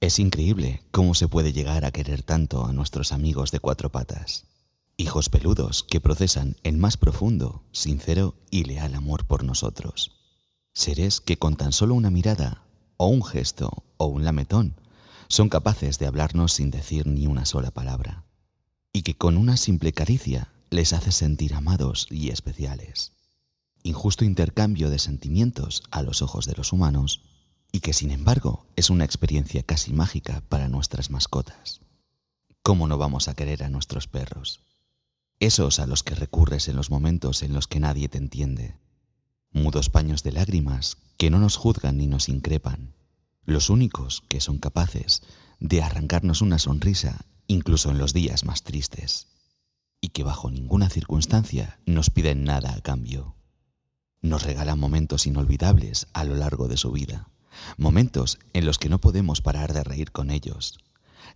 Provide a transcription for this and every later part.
Es increíble cómo se puede llegar a querer tanto a nuestros amigos de cuatro patas. Hijos peludos que procesan el más profundo, sincero y leal amor por nosotros. Seres que con tan solo una mirada, o un gesto, o un lametón, son capaces de hablarnos sin decir ni una sola palabra. Y que con una simple caricia les hace sentir amados y especiales. Injusto intercambio de sentimientos a los ojos de los humanos y que sin embargo es una experiencia casi mágica para nuestras mascotas. ¿Cómo no vamos a querer a nuestros perros? Esos a los que recurres en los momentos en los que nadie te entiende. Mudos paños de lágrimas que no nos juzgan ni nos increpan. Los únicos que son capaces de arrancarnos una sonrisa incluso en los días más tristes. Y que bajo ninguna circunstancia nos piden nada a cambio. Nos regalan momentos inolvidables a lo largo de su vida momentos en los que no podemos parar de reír con ellos,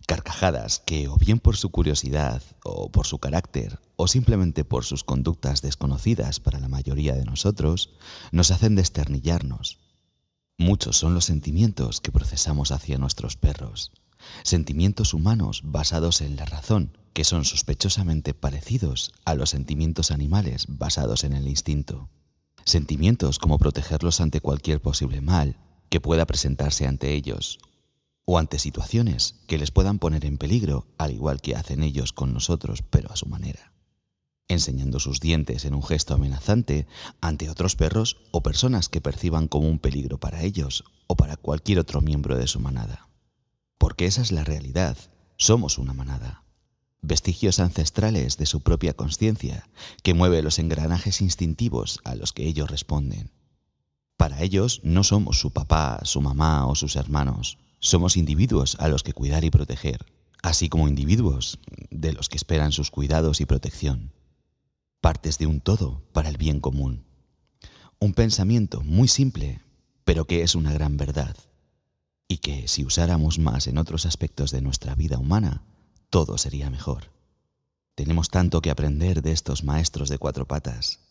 carcajadas que o bien por su curiosidad o por su carácter o simplemente por sus conductas desconocidas para la mayoría de nosotros, nos hacen desternillarnos. Muchos son los sentimientos que procesamos hacia nuestros perros, sentimientos humanos basados en la razón, que son sospechosamente parecidos a los sentimientos animales basados en el instinto. Sentimientos como protegerlos ante cualquier posible mal, que pueda presentarse ante ellos o ante situaciones que les puedan poner en peligro, al igual que hacen ellos con nosotros, pero a su manera, enseñando sus dientes en un gesto amenazante ante otros perros o personas que perciban como un peligro para ellos o para cualquier otro miembro de su manada. Porque esa es la realidad, somos una manada, vestigios ancestrales de su propia conciencia que mueve los engranajes instintivos a los que ellos responden. Para ellos no somos su papá, su mamá o sus hermanos. Somos individuos a los que cuidar y proteger, así como individuos de los que esperan sus cuidados y protección. Partes de un todo para el bien común. Un pensamiento muy simple, pero que es una gran verdad. Y que si usáramos más en otros aspectos de nuestra vida humana, todo sería mejor. Tenemos tanto que aprender de estos maestros de cuatro patas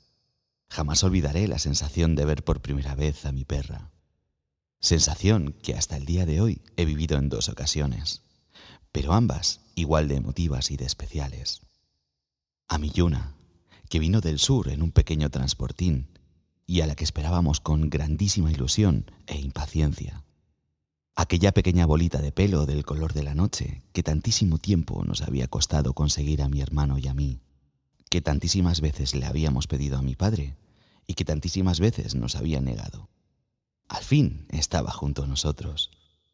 Jamás olvidaré la sensación de ver por primera vez a mi perra. Sensación que hasta el día de hoy he vivido en dos ocasiones, pero ambas igual de emotivas y de especiales. A mi Yuna, que vino del sur en un pequeño transportín y a la que esperábamos con grandísima ilusión e impaciencia. Aquella pequeña bolita de pelo del color de la noche que tantísimo tiempo nos había costado conseguir a mi hermano y a mí que tantísimas veces le habíamos pedido a mi padre y que tantísimas veces nos había negado. Al fin estaba junto a nosotros.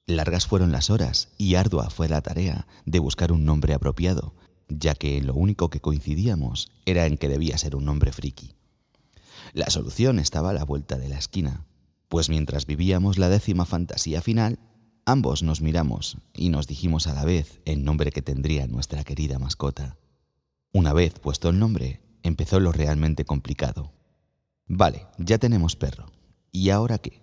Largas fueron las horas y ardua fue la tarea de buscar un nombre apropiado, ya que lo único que coincidíamos era en que debía ser un nombre friki. La solución estaba a la vuelta de la esquina, pues mientras vivíamos la décima fantasía final, ambos nos miramos y nos dijimos a la vez el nombre que tendría nuestra querida mascota. Una vez puesto el nombre, empezó lo realmente complicado. Vale, ya tenemos perro. ¿Y ahora qué?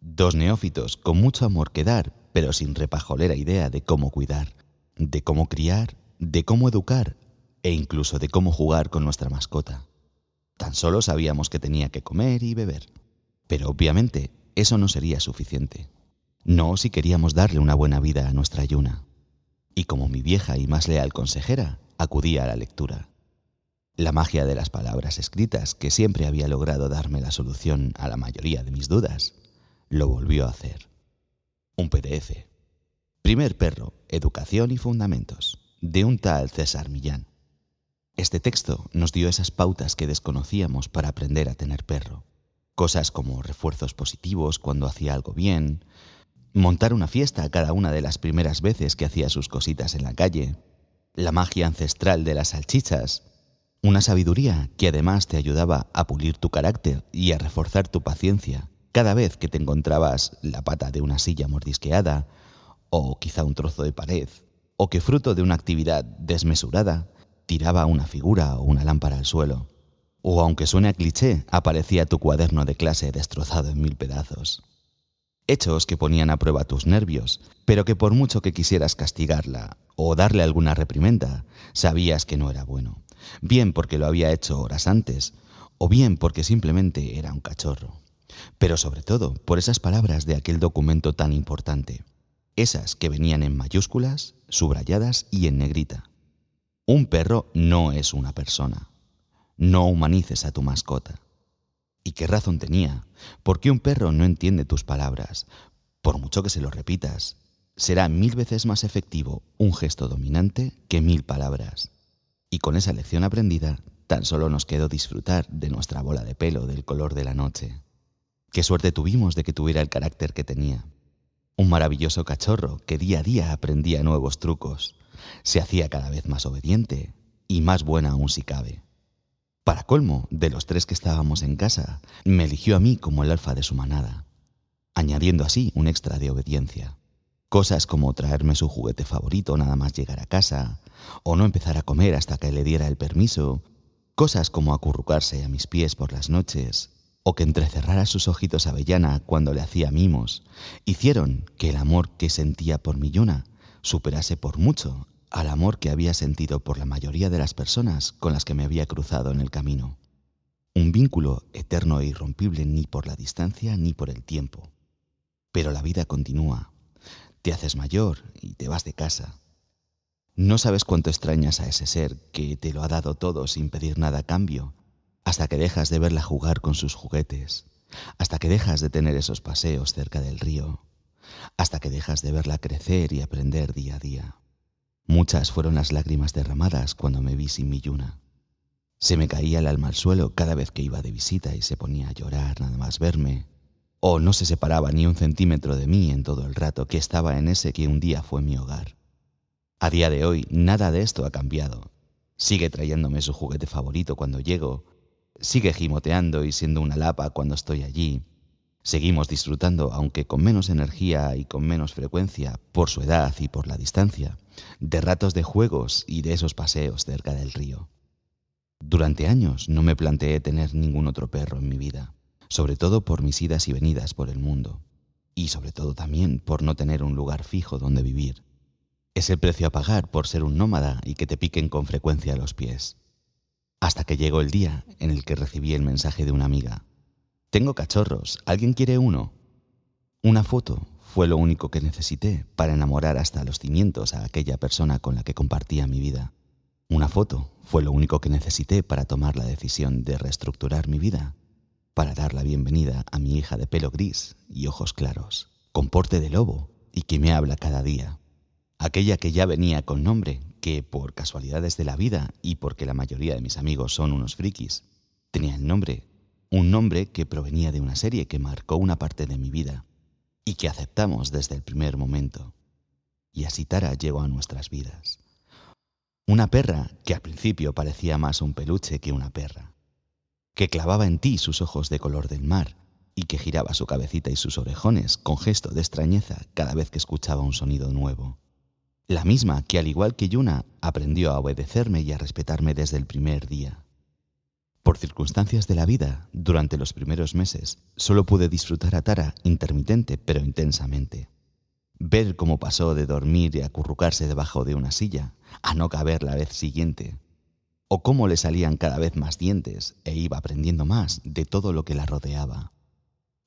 Dos neófitos con mucho amor que dar, pero sin repajolera idea de cómo cuidar, de cómo criar, de cómo educar e incluso de cómo jugar con nuestra mascota. Tan solo sabíamos que tenía que comer y beber. Pero obviamente eso no sería suficiente. No si queríamos darle una buena vida a nuestra Yuna. Y como mi vieja y más leal consejera, acudía a la lectura. La magia de las palabras escritas, que siempre había logrado darme la solución a la mayoría de mis dudas, lo volvió a hacer. Un PDF. Primer perro, Educación y Fundamentos, de un tal César Millán. Este texto nos dio esas pautas que desconocíamos para aprender a tener perro. Cosas como refuerzos positivos cuando hacía algo bien, montar una fiesta cada una de las primeras veces que hacía sus cositas en la calle, la magia ancestral de las salchichas, una sabiduría que además te ayudaba a pulir tu carácter y a reforzar tu paciencia. Cada vez que te encontrabas la pata de una silla mordisqueada, o quizá un trozo de pared, o que fruto de una actividad desmesurada tiraba una figura o una lámpara al suelo, o aunque suene a cliché, aparecía tu cuaderno de clase destrozado en mil pedazos. Hechos que ponían a prueba tus nervios, pero que por mucho que quisieras castigarla o darle alguna reprimenda, sabías que no era bueno, bien porque lo había hecho horas antes, o bien porque simplemente era un cachorro, pero sobre todo por esas palabras de aquel documento tan importante. esas que venían en mayúsculas, subrayadas y en negrita. Un perro no es una persona. No humanices a tu mascota. ¿Y qué razón tenía? Porque un perro no entiende tus palabras, por mucho que se lo repitas. Será mil veces más efectivo un gesto dominante que mil palabras. Y con esa lección aprendida, tan solo nos quedó disfrutar de nuestra bola de pelo del color de la noche. Qué suerte tuvimos de que tuviera el carácter que tenía. Un maravilloso cachorro que día a día aprendía nuevos trucos. Se hacía cada vez más obediente y más buena aún si cabe. Para colmo, de los tres que estábamos en casa, me eligió a mí como el alfa de su manada, añadiendo así un extra de obediencia. Cosas como traerme su juguete favorito nada más llegar a casa, o no empezar a comer hasta que le diera el permiso, cosas como acurrucarse a mis pies por las noches, o que entrecerrara sus ojitos avellana cuando le hacía mimos, hicieron que el amor que sentía por Millona superase por mucho al amor que había sentido por la mayoría de las personas con las que me había cruzado en el camino. Un vínculo eterno e irrompible ni por la distancia ni por el tiempo. Pero la vida continúa. Te haces mayor y te vas de casa. No sabes cuánto extrañas a ese ser que te lo ha dado todo sin pedir nada a cambio, hasta que dejas de verla jugar con sus juguetes, hasta que dejas de tener esos paseos cerca del río, hasta que dejas de verla crecer y aprender día a día. Muchas fueron las lágrimas derramadas cuando me vi sin mi Yuna. Se me caía el alma al suelo cada vez que iba de visita y se ponía a llorar nada más verme, o no se separaba ni un centímetro de mí en todo el rato que estaba en ese que un día fue mi hogar. A día de hoy nada de esto ha cambiado. Sigue trayéndome su juguete favorito cuando llego, sigue gimoteando y siendo una lapa cuando estoy allí, Seguimos disfrutando, aunque con menos energía y con menos frecuencia, por su edad y por la distancia, de ratos de juegos y de esos paseos cerca del río. Durante años no me planteé tener ningún otro perro en mi vida, sobre todo por mis idas y venidas por el mundo, y sobre todo también por no tener un lugar fijo donde vivir. Es el precio a pagar por ser un nómada y que te piquen con frecuencia los pies. Hasta que llegó el día en el que recibí el mensaje de una amiga, tengo cachorros, ¿alguien quiere uno? Una foto fue lo único que necesité para enamorar hasta los cimientos a aquella persona con la que compartía mi vida. Una foto fue lo único que necesité para tomar la decisión de reestructurar mi vida, para dar la bienvenida a mi hija de pelo gris y ojos claros, con porte de lobo y que me habla cada día. Aquella que ya venía con nombre, que por casualidades de la vida y porque la mayoría de mis amigos son unos frikis, tenía el nombre un nombre que provenía de una serie que marcó una parte de mi vida y que aceptamos desde el primer momento. Y así Tara llegó a nuestras vidas. Una perra que al principio parecía más un peluche que una perra, que clavaba en ti sus ojos de color del mar y que giraba su cabecita y sus orejones con gesto de extrañeza cada vez que escuchaba un sonido nuevo. La misma que, al igual que Yuna, aprendió a obedecerme y a respetarme desde el primer día. Por circunstancias de la vida, durante los primeros meses, solo pude disfrutar a Tara intermitente pero intensamente. Ver cómo pasó de dormir y acurrucarse debajo de una silla a no caber la vez siguiente, o cómo le salían cada vez más dientes e iba aprendiendo más de todo lo que la rodeaba.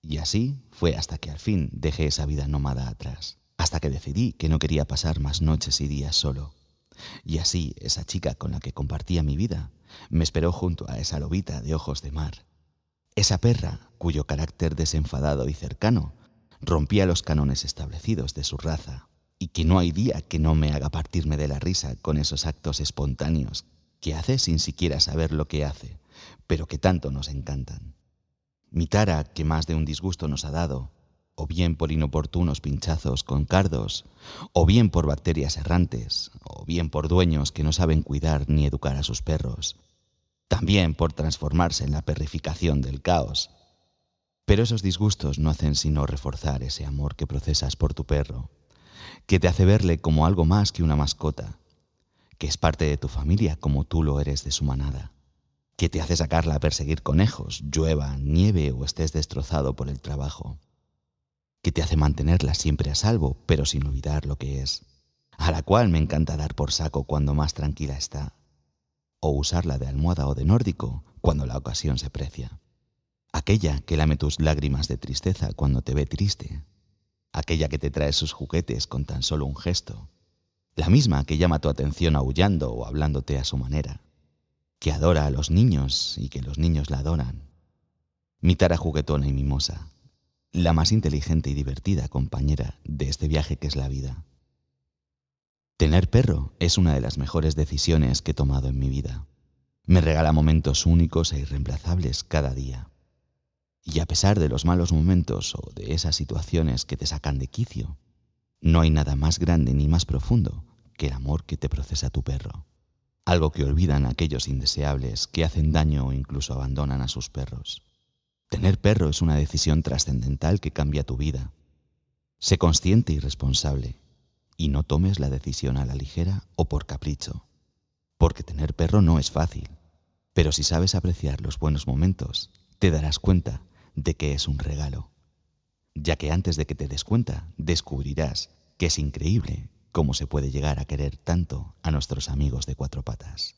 Y así fue hasta que al fin dejé esa vida nómada atrás, hasta que decidí que no quería pasar más noches y días solo. Y así esa chica con la que compartía mi vida me esperó junto a esa lobita de ojos de mar. Esa perra, cuyo carácter desenfadado y cercano rompía los cánones establecidos de su raza, y que no hay día que no me haga partirme de la risa con esos actos espontáneos que hace sin siquiera saber lo que hace, pero que tanto nos encantan. Mi tara, que más de un disgusto nos ha dado, o bien por inoportunos pinchazos con cardos, o bien por bacterias errantes, o bien por dueños que no saben cuidar ni educar a sus perros, también por transformarse en la perrificación del caos. Pero esos disgustos no hacen sino reforzar ese amor que procesas por tu perro, que te hace verle como algo más que una mascota, que es parte de tu familia como tú lo eres de su manada, que te hace sacarla a perseguir conejos, llueva, nieve o estés destrozado por el trabajo que te hace mantenerla siempre a salvo, pero sin olvidar lo que es, a la cual me encanta dar por saco cuando más tranquila está, o usarla de almohada o de nórdico cuando la ocasión se precia. Aquella que lame tus lágrimas de tristeza cuando te ve triste, aquella que te trae sus juguetes con tan solo un gesto, la misma que llama tu atención aullando o hablándote a su manera, que adora a los niños y que los niños la adoran, mi tara juguetona y mimosa, la más inteligente y divertida compañera de este viaje que es la vida. Tener perro es una de las mejores decisiones que he tomado en mi vida. Me regala momentos únicos e irreemplazables cada día. Y a pesar de los malos momentos o de esas situaciones que te sacan de quicio, no hay nada más grande ni más profundo que el amor que te procesa tu perro. Algo que olvidan aquellos indeseables que hacen daño o incluso abandonan a sus perros. Tener perro es una decisión trascendental que cambia tu vida. Sé consciente y responsable y no tomes la decisión a la ligera o por capricho, porque tener perro no es fácil, pero si sabes apreciar los buenos momentos, te darás cuenta de que es un regalo, ya que antes de que te des cuenta, descubrirás que es increíble cómo se puede llegar a querer tanto a nuestros amigos de cuatro patas.